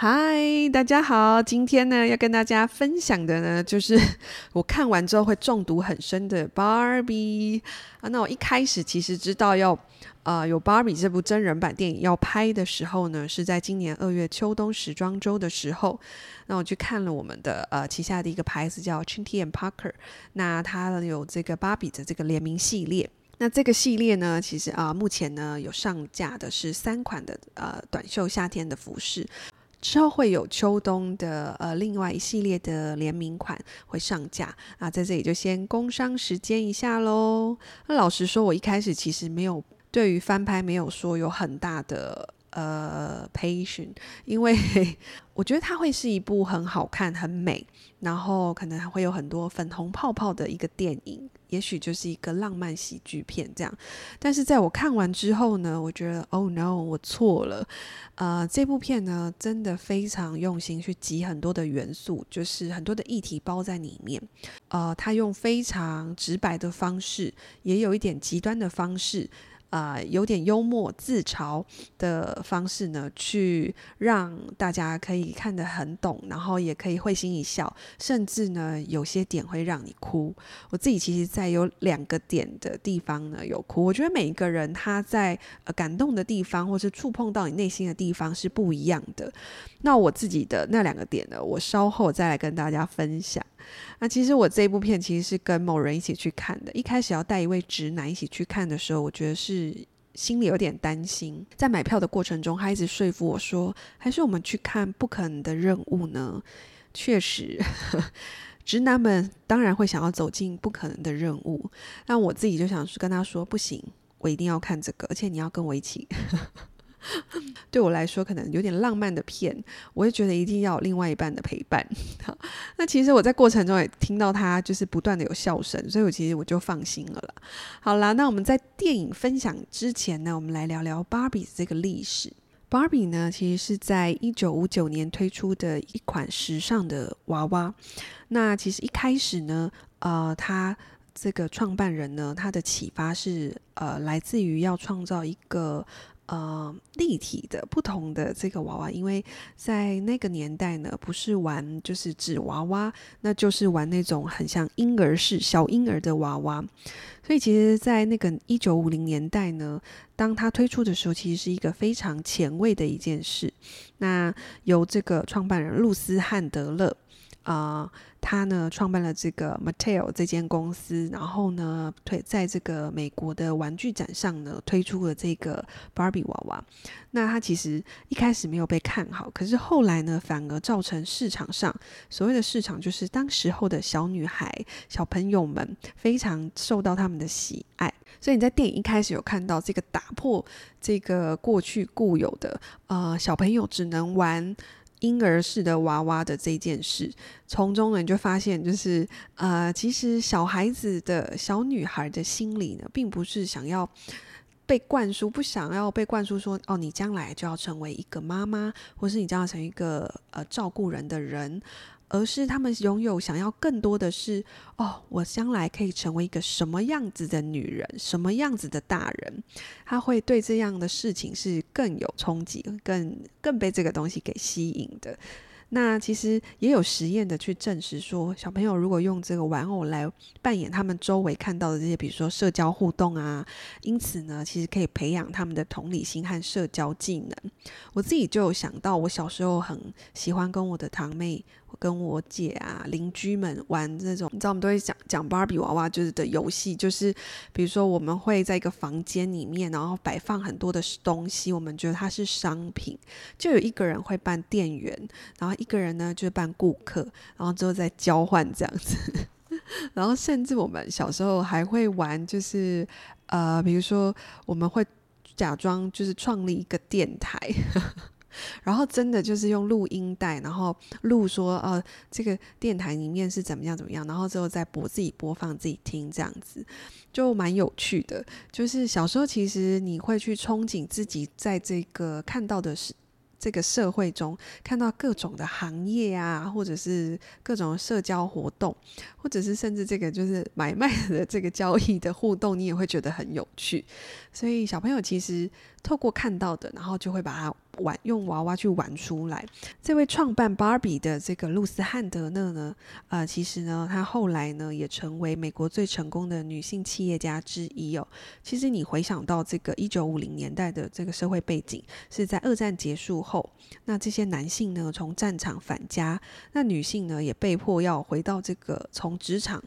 嗨，大家好！今天呢，要跟大家分享的呢，就是 我看完之后会中毒很深的 Barbie 啊。那我一开始其实知道要呃有 Barbie 这部真人版电影要拍的时候呢，是在今年二月秋冬时装周的时候。那我去看了我们的呃旗下的一个牌子叫 Chinty and Parker，那它有这个芭比的这个联名系列。那这个系列呢，其实啊、目前呢有上架的是三款的呃短袖夏天的服饰。之后会有秋冬的呃另外一系列的联名款会上架啊，在这里就先工商时间一下喽。那老实说，我一开始其实没有对于翻拍没有说有很大的呃 passion，因为 我觉得它会是一部很好看、很美，然后可能还会有很多粉红泡泡的一个电影。也许就是一个浪漫喜剧片这样，但是在我看完之后呢，我觉得 Oh no，我错了。呃，这部片呢，真的非常用心去集很多的元素，就是很多的议题包在里面。呃，他用非常直白的方式，也有一点极端的方式。啊、有点幽默自嘲的方式呢，去让大家可以看得很懂，然后也可以会心一笑，甚至呢，有些点会让你哭。我自己其实，在有两个点的地方呢，有哭。我觉得每一个人他在感动的地方，或是触碰到你内心的地方是不一样的。那我自己的那两个点呢，我稍后再来跟大家分享。那其实我这部片其实是跟某人一起去看的。一开始要带一位直男一起去看的时候，我觉得是心里有点担心。在买票的过程中，他一直说服我说，还是我们去看《不可能的任务》呢？确实，直男们当然会想要走进不可能的任务。那我自己就想跟他说，不行，我一定要看这个，而且你要跟我一起。对我来说，可能有点浪漫的片，我也觉得一定要有另外一半的陪伴。那其实我在过程中也听到他就是不断的有笑声，所以我其实我就放心了啦。好啦，那我们在电影分享之前呢，我们来聊聊芭比这个历史。芭比呢，其实是在一九五九年推出的一款时尚的娃娃。那其实一开始呢，呃，他这个创办人呢，他的启发是呃，来自于要创造一个。呃，立体的不同的这个娃娃，因为在那个年代呢，不是玩就是纸娃娃，那就是玩那种很像婴儿式小婴儿的娃娃。所以其实，在那个一九五零年代呢，当它推出的时候，其实是一个非常前卫的一件事。那由这个创办人露丝汉德勒。啊、他呢创办了这个 Mattel 这间公司，然后呢推在这个美国的玩具展上呢推出了这个 Barbie 娃娃。那他其实一开始没有被看好，可是后来呢反而造成市场上所谓的市场，就是当时候的小女孩、小朋友们非常受到他们的喜爱。所以你在电影一开始有看到这个打破这个过去固有的呃小朋友只能玩。婴儿式的娃娃的这件事，从中呢你就发现，就是呃，其实小孩子的小女孩的心理呢，并不是想要被灌输，不想要被灌输说，哦，你将来就要成为一个妈妈，或是你将要成为一个呃照顾人的人。而是他们拥有想要更多的是哦，我将来可以成为一个什么样子的女人，什么样子的大人，他会对这样的事情是更有冲击，更更被这个东西给吸引的。那其实也有实验的去证实说，小朋友如果用这个玩偶来扮演他们周围看到的这些，比如说社交互动啊，因此呢，其实可以培养他们的同理心和社交技能。我自己就有想到，我小时候很喜欢跟我的堂妹。跟我姐啊，邻居们玩这种，你知道，我们都会讲讲芭比娃娃就是的游戏，就是比如说我们会在一个房间里面，然后摆放很多的东西，我们觉得它是商品，就有一个人会扮店员，然后一个人呢就扮顾客，然后之后再交换这样子，然后甚至我们小时候还会玩，就是呃，比如说我们会假装就是创立一个电台。然后真的就是用录音带，然后录说，呃，这个电台里面是怎么样怎么样，然后之后再播自己播放自己听，这样子就蛮有趣的。就是小时候其实你会去憧憬自己在这个看到的是。这个社会中看到各种的行业啊，或者是各种社交活动，或者是甚至这个就是买卖的这个交易的互动，你也会觉得很有趣。所以小朋友其实透过看到的，然后就会把它。玩用娃娃去玩出来。这位创办芭比的这个露丝汉德勒呢，呃，其实呢，她后来呢也成为美国最成功的女性企业家之一哦。其实你回想到这个一九五零年代的这个社会背景，是在二战结束后，那这些男性呢从战场返家，那女性呢也被迫要回到这个从职场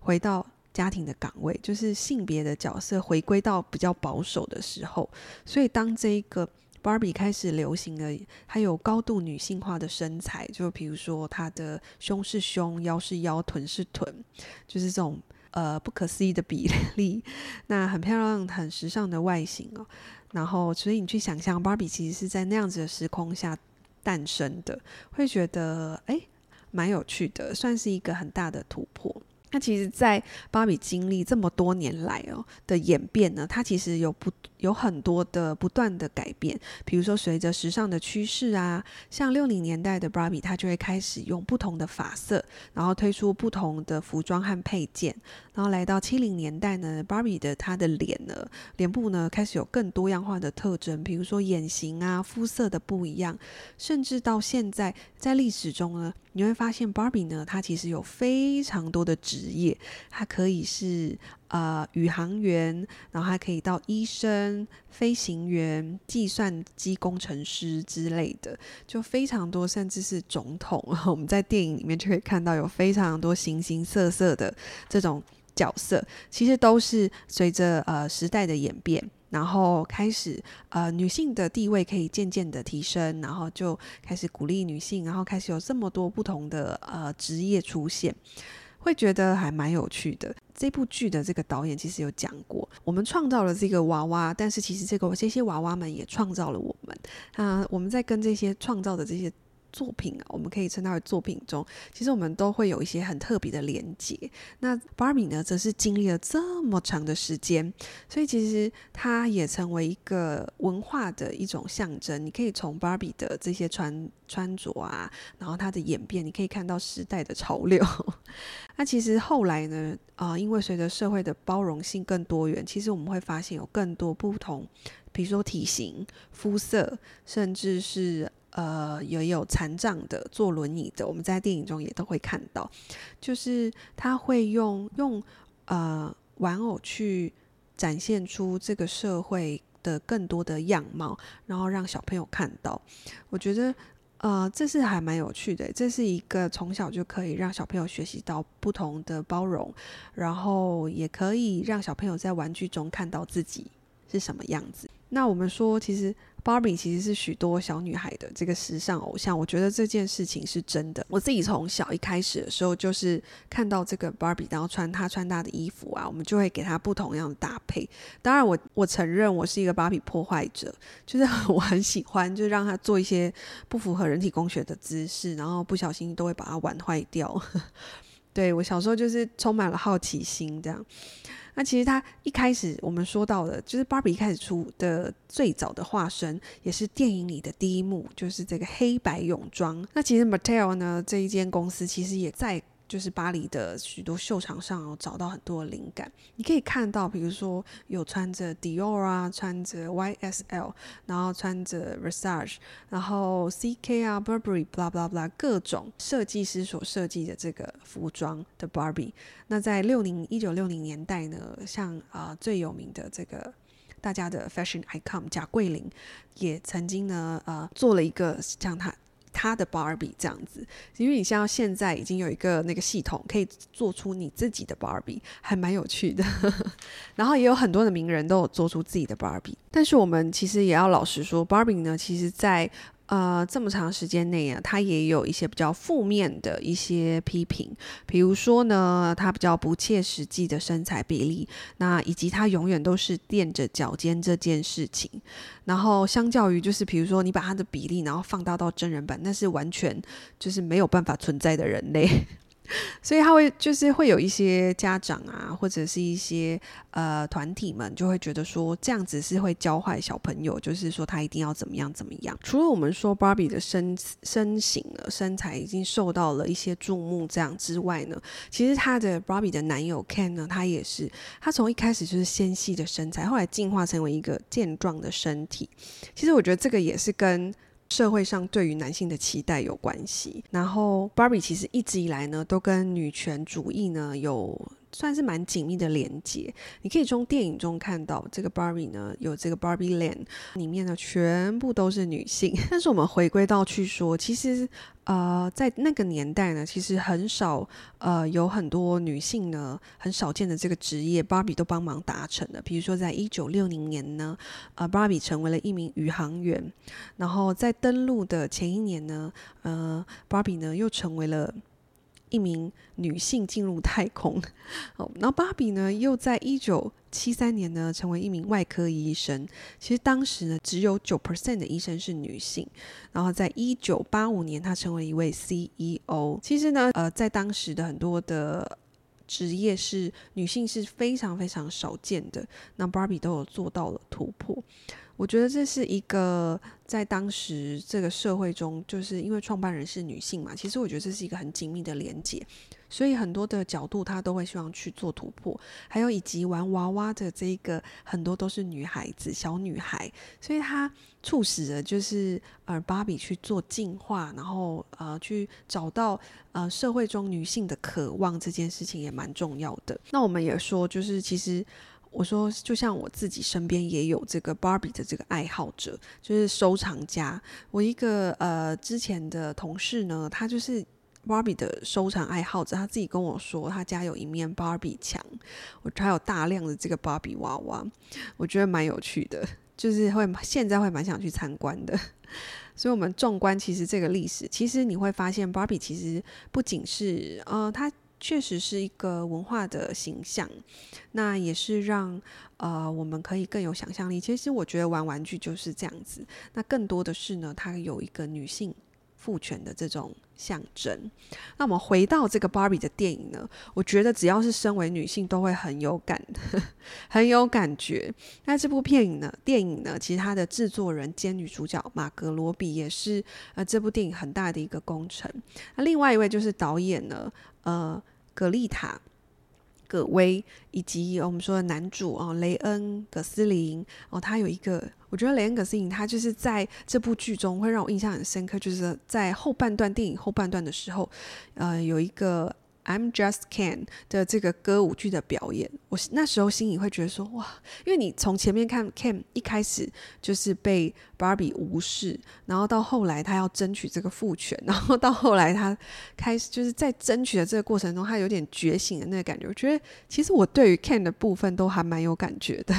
回到家庭的岗位，就是性别的角色回归到比较保守的时候，所以当这一个。Barbie 开始流行了，还有高度女性化的身材，就比如说她的胸是胸，腰是腰，臀是臀，就是这种呃不可思议的比例，那很漂亮、很时尚的外形哦。然后，所以你去想象，Barbie 其实是在那样子的时空下诞生的，会觉得诶蛮有趣的，算是一个很大的突破。那其实，在芭比经历这么多年来哦的演变呢，它其实有不有很多的不断的改变。比如说，随着时尚的趋势啊，像六零年代的芭比，它就会开始用不同的发色，然后推出不同的服装和配件。然后来到七零年代呢，芭比的她的脸呢，脸部呢开始有更多样化的特征，比如说眼型啊、肤色的不一样，甚至到现在在历史中呢。你会发现，Barbie 呢，它其实有非常多的职业，它可以是呃宇航员，然后还可以到医生、飞行员、计算机工程师之类的，就非常多，甚至是总统。我们在电影里面就可以看到有非常多形形色色的这种角色，其实都是随着呃时代的演变。然后开始，呃，女性的地位可以渐渐的提升，然后就开始鼓励女性，然后开始有这么多不同的呃职业出现，会觉得还蛮有趣的。这部剧的这个导演其实有讲过，我们创造了这个娃娃，但是其实这个这些娃娃们也创造了我们啊，呃，我们在跟这些创造的这些。作品啊，我们可以称它为作品中，其实我们都会有一些很特别的连接。那 Barbie 呢，则是经历了这么长的时间，所以其实它也成为一个文化的一种象征。你可以从 Barbie 的这些穿穿着啊，然后它的演变，你可以看到时代的潮流。那其实后来呢，啊、因为随着社会的包容性更多元，其实我们会发现有更多不同，比如说体型、肤色，甚至是。呃，也有残障的，坐轮椅的，我们在电影中也都会看到，就是他会用用呃玩偶去展现出这个社会的更多的样貌，然后让小朋友看到。我觉得呃，这是还蛮有趣的，这是一个从小就可以让小朋友学习到不同的包容，然后也可以让小朋友在玩具中看到自己是什么样子。那我们说，其实。Barbie 其实是许多小女孩的这个时尚偶像，我觉得这件事情是真的。我自己从小一开始的时候，就是看到这个 Barbie，然后穿她穿搭的衣服啊，我们就会给她不同样的搭配。当然我，我我承认我是一个芭比破坏者，就是我很喜欢，就让她做一些不符合人体工学的姿势，然后不小心都会把它玩坏掉。对，我小时候就是充满了好奇心，这样。那其实他一开始我们说到的，就是芭比一开始出的最早的化身，也是电影里的第一幕，就是这个黑白泳装。那其实 Mattel 呢，这一间公司其实也在。就是巴黎的许多秀场上有找到很多灵感，你可以看到，比如说有穿着 Dior 啊，穿着 YSL，然后穿着 Versace，然后 CK 啊，Burberry，blah blah blah，各种设计师所设计的这个服装的 Barbie。那在六零一九六零年代呢，像啊、最有名的这个大家的 Fashion icon 贾桂琳，也曾经呢呃做了一个像他。他的 Barbie 这样子，因为你像现在已经有一个那个系统，可以做出你自己的 Barbie，还蛮有趣的。然后也有很多的名人都有做出自己的 Barbie，但是我们其实也要老实说，Barbie 呢，其实在呃这么长时间内啊，他也有一些比较负面的一些批评，比如说呢，他比较不切实际的身材比例，那以及他永远都是垫着脚尖这件事情。然后相较于就是比如说你把他的比例然后放大到真人版，那是完全就是没有办法存在的人类。所以他会就是会有一些家长啊，或者是一些呃团体们就会觉得说这样子是会教坏小朋友，就是说他一定要怎么样怎么样。除了我们说 Barbie 的身身形了，身材已经受到了一些注目这样之外呢，其实他的 Barbie 的男友 Ken 呢，他也是他从一开始就是纤细的身材，后来进化成为一个健壮的身体。其实我觉得这个也是跟。社会上对于男性的期待有关系，然后 Barbie 其实一直以来呢，都跟女权主义呢有算是蛮紧密的连接。你可以从电影中看到，这个 Barbie 呢有这个 Barbie Land，里面呢全部都是女性。但是我们回归到去说，其实。呃，在那个年代呢，其实很少，呃，有很多女性呢，很少见的这个职业，Barbie 都帮忙达成的。比如说，在一九六零年呢，呃，Barbie 成为了一名宇航员，然后在登陆的前一年呢，呃，Barbie 呢又成为了。一名女性进入太空，哦，然后芭比呢，又在一九七三年呢，成为一名外科医生。其实当时呢，只有九 percent 的医生是女性。然后在一九八五年，她成为一位 CEO。其实呢，呃，在当时的很多的职业是女性是非常非常少见的。那芭比都有做到了突破。我觉得这是一个在当时这个社会中，就是因为创办人是女性嘛，其实我觉得这是一个很紧密的连接，所以很多的角度她都会希望去做突破，还有以及玩娃娃的这一个很多都是女孩子、小女孩，所以她促使了就是呃芭比去做进化，然后呃去找到呃社会中女性的渴望这件事情也蛮重要的。那我们也说就是其实。我说，就像我自己身边也有这个 Barbie 的这个爱好者，就是收藏家。我一个呃之前的同事呢，他就是 Barbie 的收藏爱好者，他自己跟我说，他家有一面 Barbie 墙，我还有大量的这个 Barbie 娃娃，我觉得蛮有趣的，就是会现在会蛮想去参观的。所以，我们纵观其实这个历史，其实你会发现 Barbie 其实不仅是呃他。确实是一个文化的形象，那也是让呃我们可以更有想象力。其实我觉得玩玩具就是这样子，那更多的是呢，它有一个女性父权的这种象征。那我们回到这个 Barbie 的电影呢，我觉得只要是身为女性都会很有感，很有感觉。那这部电影呢，电影呢，其实它的制作人兼女主角玛格罗比也是呃这部电影很大的一个功臣。那另外一位就是导演呢。呃，格丽塔·葛薇以及我们说的男主哦，雷恩·葛斯林哦，他有一个，我觉得雷恩·葛斯林他就是在这部剧中会让我印象很深刻，就是在后半段电影后半段的时候，呃，有一个。I'm Just Ken 的这个歌舞剧的表演，我那时候心里会觉得说哇，因为你从前面看 Ken 一开始就是被 Barbie 无视，然后到后来他要争取这个父权，然后到后来他开始就是在争取的这个过程中，他有点觉醒的那个感觉。我觉得其实我对于 Ken 的部分都还蛮有感觉的。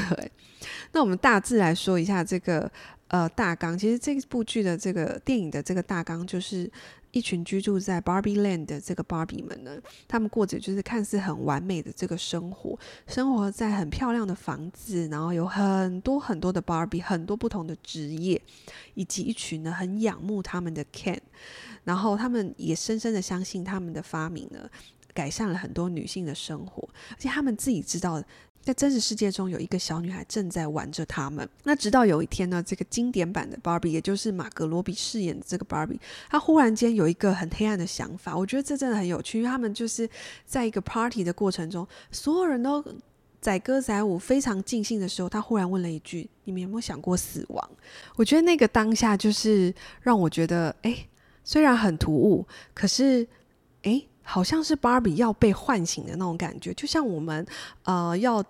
那我们大致来说一下这个呃大纲，其实这部剧的这个电影的这个大纲就是。一群居住在 Barbie Land 的这个 Barbie 们呢，他们过着就是看似很完美的这个生活，生活在很漂亮的房子，然后有很多很多的 Barbie，，很多不同的职业，以及一群呢很仰慕他们的 Ken，然后他们也深深的相信他们的发明呢，改善了很多女性的生活，而且他们自己知道。在真实世界中，有一个小女孩正在玩着他们。那直到有一天呢，这个经典版的芭比，也就是马格罗比饰演的这个芭比，她忽然间有一个很黑暗的想法。我觉得这真的很有趣，因为他们就是在一个 party 的过程中，所有人都载歌载舞，非常尽兴的时候，她忽然问了一句：“你们有没有想过死亡？”我觉得那个当下就是让我觉得，哎，虽然很突兀，可是，哎。好像是芭比要被唤醒的那种感觉，就像我们呃要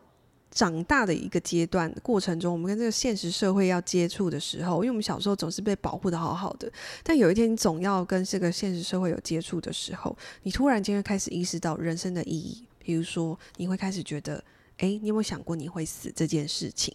长大的一个阶段过程中，我们跟这个现实社会要接触的时候，因为我们小时候总是被保护的好好的，但有一天你总要跟这个现实社会有接触的时候，你突然间会开始意识到人生的意义，比如说你会开始觉得，诶，你有没有想过你会死这件事情？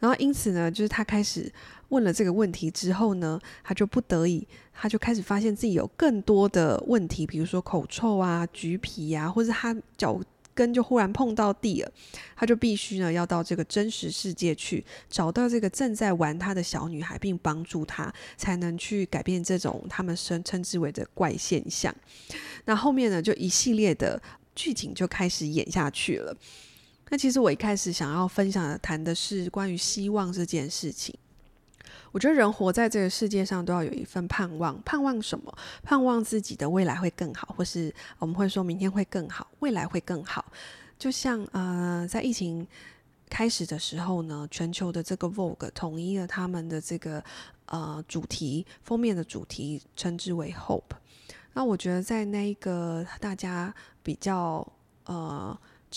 然后因此呢，就是他开始问了这个问题之后呢，他就不得已，他就开始发现自己有更多的问题，比如说口臭啊、橘皮啊，或者他脚。跟就忽然碰到地了，他就必须呢要到这个真实世界去找到这个正在玩他的小女孩，并帮助她，才能去改变这种他们称称之为的怪现象。那后面呢，就一系列的剧情就开始演下去了。那其实我一开始想要分享的谈的是关于希望这件事情。我觉得人活在这个世界上都要有一份盼望，盼望什么？盼望自己的未来会更好，或是我们会说明天会更好，未来会更好。就像呃，在疫情开始的时候呢，全球的这个 Vogue 统一了他们的这个呃主题封面的主题，称之为 Hope。那我觉得在那一个大家比较呃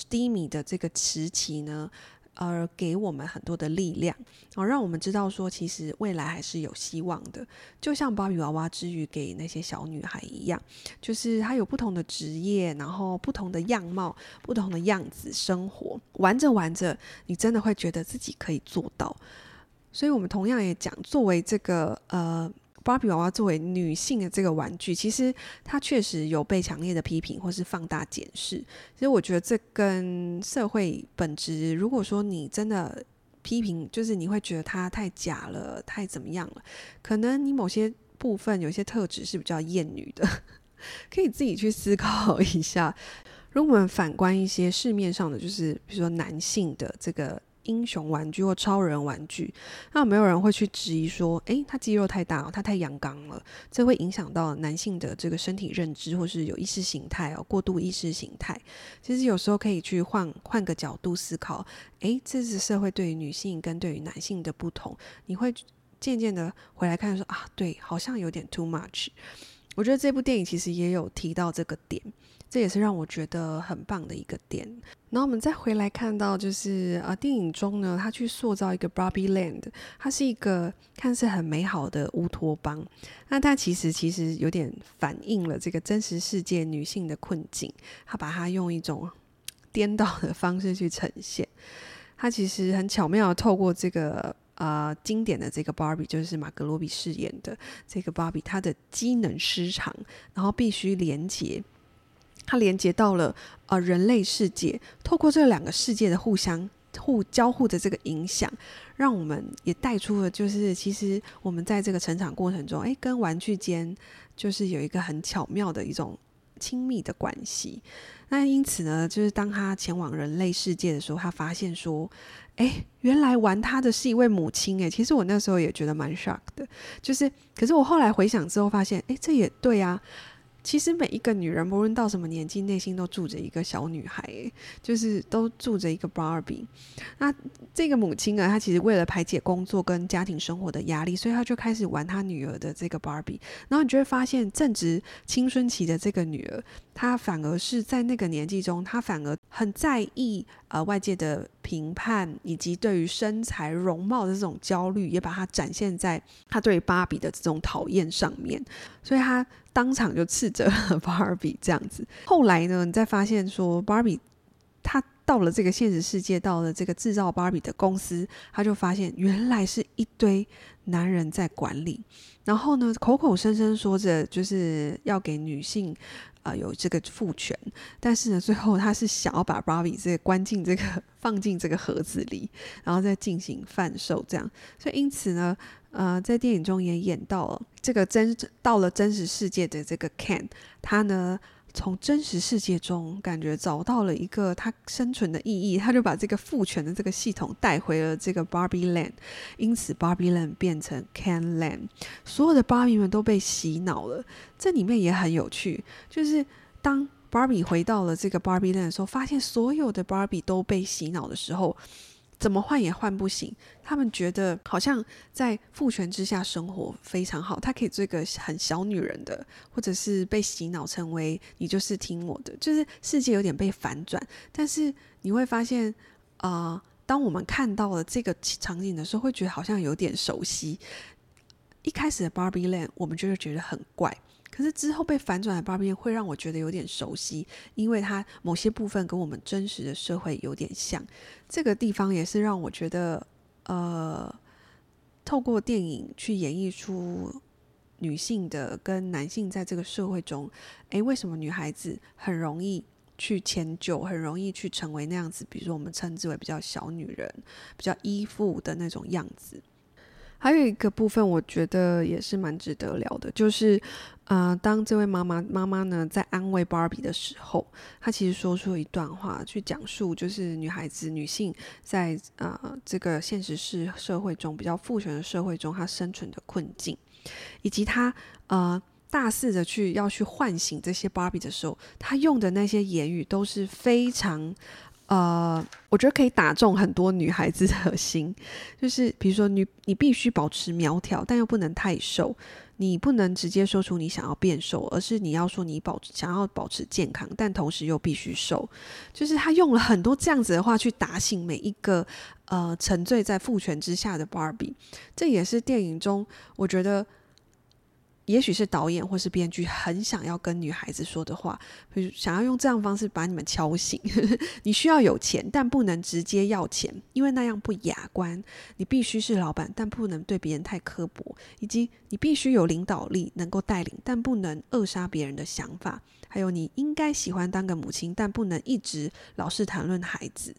低迷的这个时期呢。而给我们很多的力量，哦，让我们知道说，其实未来还是有希望的。就像芭比娃娃之于给那些小女孩一样，就是她有不同的职业，然后不同的样貌、不同的样子生活，玩着玩着，你真的会觉得自己可以做到。所以，我们同样也讲，作为这个呃。芭比娃娃作为女性的这个玩具，其实它确实有被强烈的批评或是放大检视。其实我觉得这跟社会本质，如果说你真的批评，就是你会觉得它太假了，太怎么样了，可能你某些部分有些特质是比较厌女的，可以自己去思考一下。如果我们反观一些市面上的，就是比如说男性的这个。英雄玩具或超人玩具，那有没有人会去质疑说，诶，他肌肉太大，他太阳刚了，这会影响到男性的这个身体认知，或是有意识形态哦，过度意识形态。其实有时候可以去换换个角度思考，诶，这是社会对于女性跟对于男性的不同，你会渐渐的回来看说啊，对，好像有点 too much。我觉得这部电影其实也有提到这个点。这也是让我觉得很棒的一个点。然后我们再回来看到，就是啊，电影中呢，他去塑造一个 Barbie Land，它是一个看似很美好的乌托邦。那它其实其实有点反映了这个真实世界女性的困境。他把它用一种颠倒的方式去呈现。他其实很巧妙的透过这个呃经典的这个 Barbie，就是马格罗比饰演的这个 Barbie，她的机能失常，然后必须连接。它连接到了呃人类世界，透过这两个世界的互相互交互的这个影响，让我们也带出了，就是其实我们在这个成长过程中，诶，跟玩具间就是有一个很巧妙的一种亲密的关系。那因此呢，就是当他前往人类世界的时候，他发现说，诶，原来玩他的是一位母亲。诶，其实我那时候也觉得蛮 shock 的，就是，可是我后来回想之后发现，诶，这也对啊。其实每一个女人，不论到什么年纪，内心都住着一个小女孩，就是都住着一个 Barbie。那这个母亲啊，她其实为了排解工作跟家庭生活的压力，所以她就开始玩她女儿的这个 Barbie。然后你就会发现，正值青春期的这个女儿，她反而是在那个年纪中，她反而很在意呃外界的评判，以及对于身材容貌的这种焦虑，也把它展现在他对芭比的这种讨厌上面。所以他。当场就斥责 芭比这样子。后来呢，你再发现说，芭比他到了这个现实世界，到了这个制造芭比的公司，他就发现原来是一堆男人在管理。然后呢，口口声声说着就是要给女性啊、有这个赋权，但是呢，最后他是想要把芭比这个关进这个放进这个盒子里，然后再进行贩售这样。所以因此呢。呃，在电影中也演到了这个真到了真实世界的这个 Ken，他呢从真实世界中感觉找到了一个他生存的意义，他就把这个父权的这个系统带回了这个 Barbie Land，因此 Barbie Land 变成 Ken Land，所有的芭比们都被洗脑了。这里面也很有趣，就是当 Barbie 回到了这个 Barbie Land 的时候，发现所有的 Barbie 都被洗脑的时候。怎么换也换不醒，他们觉得好像在父权之下生活非常好，他可以做一个很小女人的，或者是被洗脑成为你就是听我的，就是世界有点被反转。但是你会发现，啊、呃，当我们看到了这个场景的时候，会觉得好像有点熟悉。一开始的 Barbie Land，我们就会觉得很怪。可是之后被反转的芭比会让我觉得有点熟悉，因为它某些部分跟我们真实的社会有点像。这个地方也是让我觉得，呃，透过电影去演绎出女性的跟男性在这个社会中，诶，为什么女孩子很容易去迁就，很容易去成为那样子？比如说我们称之为比较小女人、比较依附的那种样子。还有一个部分，我觉得也是蛮值得聊的，就是，呃，当这位妈妈妈妈呢在安慰 bar 比的时候，她其实说出一段话，去讲述就是女孩子、女性在呃这个现实是社会中比较父权的社会中，她生存的困境，以及她呃大肆的去要去唤醒这些 bar 比的时候，她用的那些言语都是非常。呃，我觉得可以打中很多女孩子的心，就是比如说你，你必须保持苗条，但又不能太瘦。你不能直接说出你想要变瘦，而是你要说你保想要保持健康，但同时又必须瘦。就是他用了很多这样子的话去打醒每一个呃沉醉在父权之下的芭比。这也是电影中我觉得。也许是导演或是编剧很想要跟女孩子说的话，就是想要用这样方式把你们敲醒。你需要有钱，但不能直接要钱，因为那样不雅观。你必须是老板，但不能对别人太刻薄。以及你必须有领导力，能够带领，但不能扼杀别人的想法。还有，你应该喜欢当个母亲，但不能一直老是谈论孩子。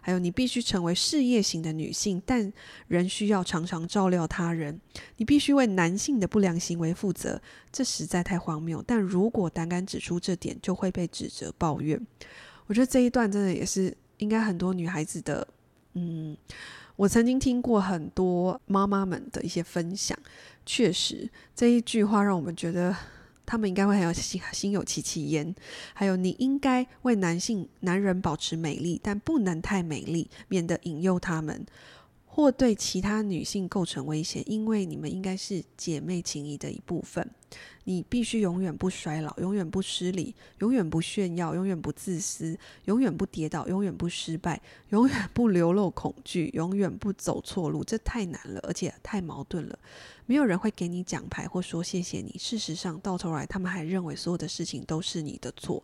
还有，你必须成为事业型的女性，但仍需要常常照料他人。你必须为男性的不良行为负责，这实在太荒谬。但如果胆敢指出这点，就会被指责抱怨。我觉得这一段真的也是应该很多女孩子的，嗯，我曾经听过很多妈妈们的一些分享，确实这一句话让我们觉得。他们应该会很有心心有戚戚焉。还有，你应该为男性、男人保持美丽，但不能太美丽，免得引诱他们，或对其他女性构成威胁。因为你们应该是姐妹情谊的一部分。你必须永远不衰老，永远不失礼，永远不炫耀，永远不自私，永远不跌倒，永远不失败，永远不流露恐惧，永远不走错路。这太难了，而且太矛盾了。没有人会给你奖牌或说谢谢你。事实上，到头来他们还认为所有的事情都是你的错。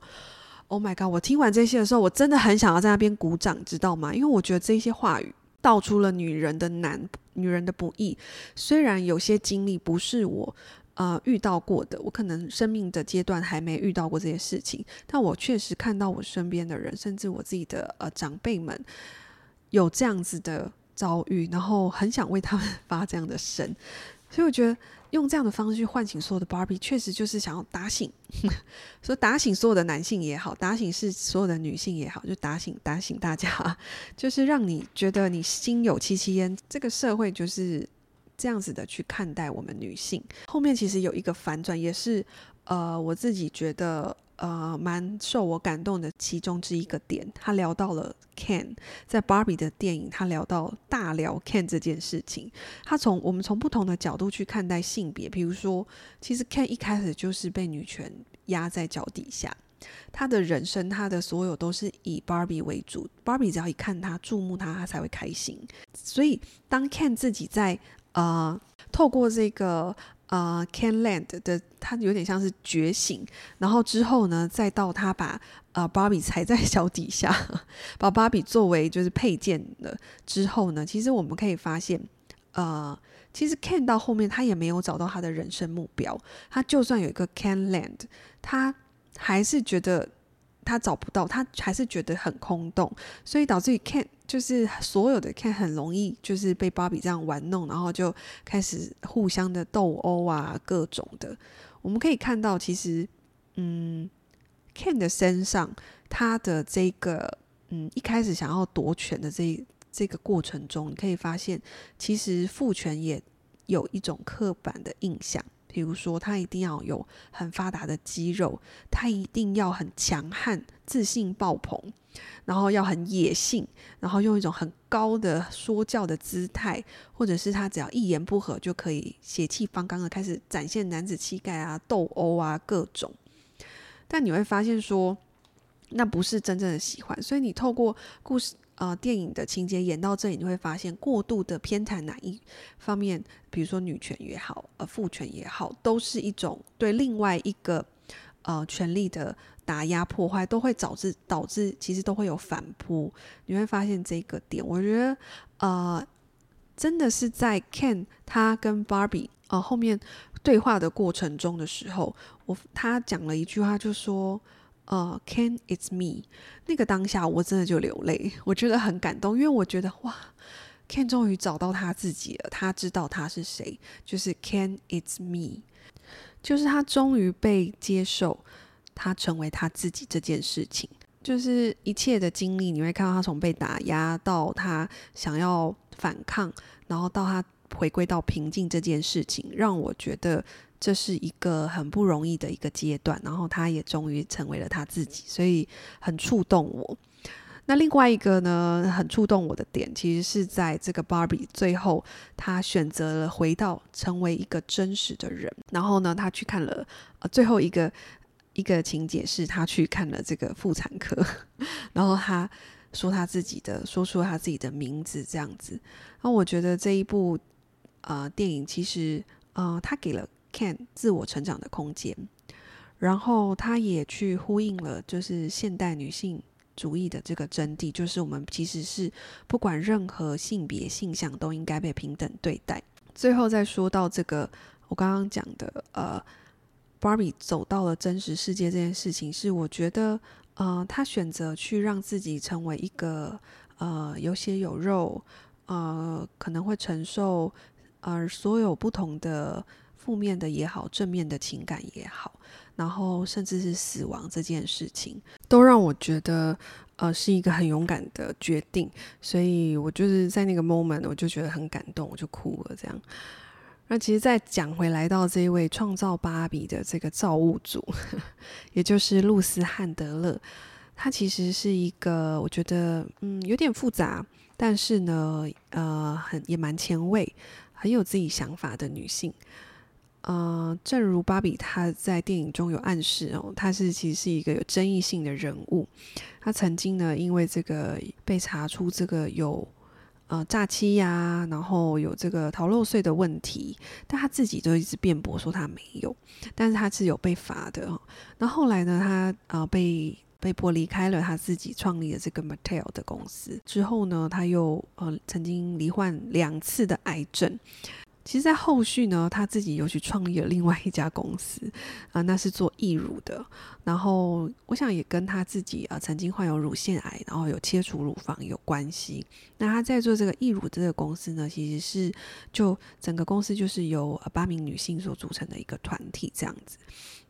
Oh my god！我听完这些的时候，我真的很想要在那边鼓掌，知道吗？因为我觉得这些话语道出了女人的难，女人的不易。虽然有些经历不是我。呃，遇到过的，我可能生命的阶段还没遇到过这些事情，但我确实看到我身边的人，甚至我自己的呃长辈们有这样子的遭遇，然后很想为他们发这样的声，所以我觉得用这样的方式去唤醒所有的芭比，确实就是想要打醒，所以打醒所有的男性也好，打醒是所有的女性也好，就打醒打醒大家，就是让你觉得你心有戚戚焉，这个社会就是。这样子的去看待我们女性，后面其实有一个反转，也是呃我自己觉得呃蛮受我感动的其中之一个点。他聊到了 Ken，在 Barbie 的电影，他聊到大聊 Ken 这件事情。他从我们从不同的角度去看待性别，比如说，其实 Ken 一开始就是被女权压在脚底下，他的人生，他的所有都是以 Barbie 为主，Barbie 只要一看他注目他，他才会开心。所以当 Ken 自己在呃，透过这个呃，Ken Land 的，他有点像是觉醒，然后之后呢，再到他把呃芭比踩在 脚底下，把芭比作为就是配件了。之后呢，其实我们可以发现，呃，其实 Ken 到后面他也没有找到他的人生目标，他就算有一个 Ken Land，他还是觉得。他找不到，他还是觉得很空洞，所以导致于 Ken 就是所有的 Ken 很容易就是被芭比这样玩弄，然后就开始互相的斗殴啊，各种的。我们可以看到，其实，嗯，Ken 的身上，他的这个，嗯，一开始想要夺权的这这个过程中，你可以发现，其实父权也有一种刻板的印象。比如说，他一定要有很发达的肌肉，他一定要很强悍、自信爆棚，然后要很野性，然后用一种很高的说教的姿态，或者是他只要一言不合就可以血气方刚的开始展现男子气概啊、斗殴啊各种。但你会发现说，那不是真正的喜欢。所以你透过故事，呃电影的情节演到这里，你会发现过度的偏袒哪一方面，比如说女权也好，呃父权也好，都是一种对另外一个呃权力的打压破坏，都会导致导致其实都会有反扑。你会发现这个点，我觉得呃真的是在 Ken 他跟 Barbie 呃后面对话的过程中的时候，我他讲了一句话，就说。呃、uh，Ken it's me，那个当下我真的就流泪，我觉得很感动，因为我觉得哇，Ken 终于找到他自己了，他知道他是谁，就是 Ken it's me，就是他终于被接受，他成为他自己这件事情，就是一切的经历，你会看到他从被打压到他想要反抗，然后到他回归到平静这件事情，让我觉得。这是一个很不容易的一个阶段，然后他也终于成为了他自己，所以很触动我。那另外一个呢，很触动我的点，其实是在这个 Barbie 最后，他选择了回到成为一个真实的人。然后呢，他去看了呃最后一个一个情节是他去看了这个妇产科，然后他说他自己的说出他自己的名字这样子。那我觉得这一部呃电影其实呃他给了。Ken 自我成长的空间，然后他也去呼应了，就是现代女性主义的这个真谛，就是我们其实是不管任何性别性向都应该被平等对待。最后再说到这个，我刚刚讲的，呃，Barbie 走到了真实世界这件事情，是我觉得，呃，他选择去让自己成为一个，呃，有血有肉，呃，可能会承受，呃，所有不同的。负面的也好，正面的情感也好，然后甚至是死亡这件事情，都让我觉得，呃，是一个很勇敢的决定。所以我就是在那个 moment，我就觉得很感动，我就哭了。这样，那其实再讲回来到这一位创造芭比的这个造物主，也就是露丝汉德勒，他其实是一个我觉得，嗯，有点复杂，但是呢，呃，很也蛮前卫，很有自己想法的女性。呃，正如芭比她在电影中有暗示哦，她是其实是一个有争议性的人物。她曾经呢，因为这个被查出这个有呃诈欺呀、然后有这个逃漏税的问题，但他自己就一直辩驳说他没有，但是他是有被罚的。那后，来呢，他呃被被迫离开了他自己创立的这个 Mattel 的公司之后呢，他又呃曾经罹患两次的癌症。其实，在后续呢，他自己又去创立了另外一家公司，啊、那是做义乳的。然后，我想也跟他自己啊、曾经患有乳腺癌，然后有切除乳房有关系。那他在做这个义乳这个公司呢，其实是就整个公司就是由八名女性所组成的一个团体这样子。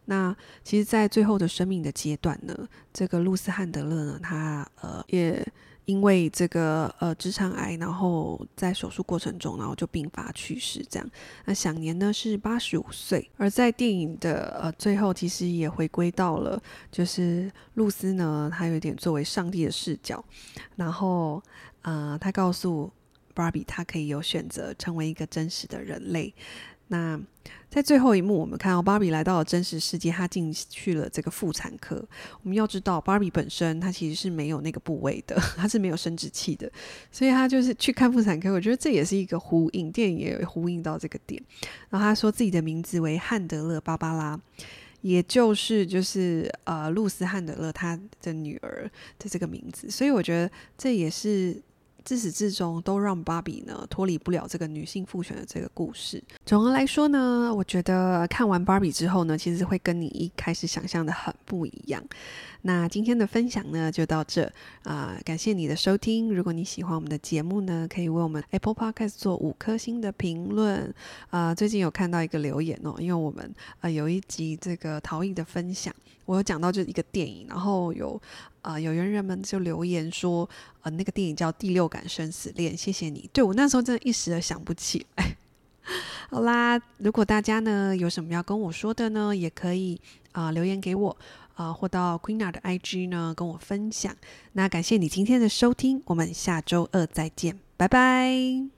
那其实，在最后的生命的阶段呢，这个露丝汉德勒呢，他呃也。因为这个呃直肠癌，然后在手术过程中，然后就病发去世，这样。那享年呢是八十五岁。而在电影的呃最后，其实也回归到了，就是露丝呢，她有点作为上帝的视角，然后呃，她告诉芭比，她可以有选择成为一个真实的人类。那在最后一幕，我们看到芭比来到了真实世界，她进去了这个妇产科。我们要知道，芭比本身她其实是没有那个部位的，她是没有生殖器的，所以她就是去看妇产科。我觉得这也是一个呼应，电影也呼应到这个点。然后她说自己的名字为汉德勒·芭芭拉，也就是就是呃露丝汉德勒她的女儿的这个名字。所以我觉得这也是。自始至终都让芭比呢脱离不了这个女性父权的这个故事。总的来说呢，我觉得看完芭比之后呢，其实会跟你一开始想象的很不一样。那今天的分享呢就到这啊、感谢你的收听。如果你喜欢我们的节目呢，可以为我们 Apple Podcast 做五颗星的评论啊、最近有看到一个留言哦，因为我们呃有一集这个陶艺的分享，我有讲到就是一个电影，然后有。啊、有缘人们就留言说，呃，那个电影叫《第六感生死恋》，谢谢你。对，我那时候真的一时的想不起来。好啦，如果大家呢有什么要跟我说的呢，也可以啊、留言给我啊、或到 Queenar 的 IG 呢跟我分享。那感谢你今天的收听，我们下周二再见，拜拜。